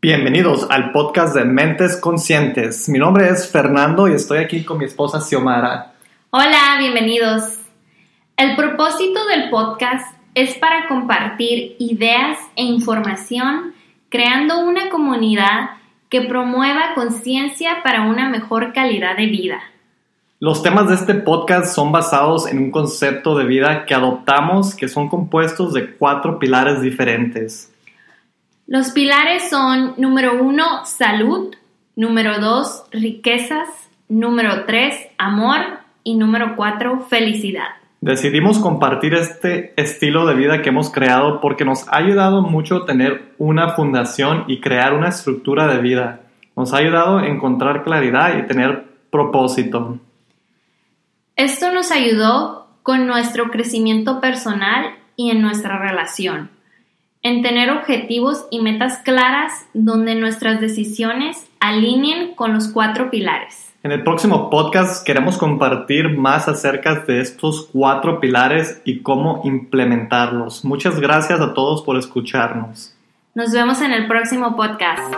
Bienvenidos al podcast de Mentes Conscientes. Mi nombre es Fernando y estoy aquí con mi esposa Xiomara. Hola, bienvenidos. El propósito del podcast es para compartir ideas e información creando una comunidad que promueva conciencia para una mejor calidad de vida. Los temas de este podcast son basados en un concepto de vida que adoptamos que son compuestos de cuatro pilares diferentes. Los pilares son número uno, salud, número dos, riquezas, número tres, amor y número cuatro, felicidad. Decidimos compartir este estilo de vida que hemos creado porque nos ha ayudado mucho tener una fundación y crear una estructura de vida. Nos ha ayudado a encontrar claridad y tener propósito. Esto nos ayudó con nuestro crecimiento personal y en nuestra relación en tener objetivos y metas claras donde nuestras decisiones alineen con los cuatro pilares. En el próximo podcast queremos compartir más acerca de estos cuatro pilares y cómo implementarlos. Muchas gracias a todos por escucharnos. Nos vemos en el próximo podcast.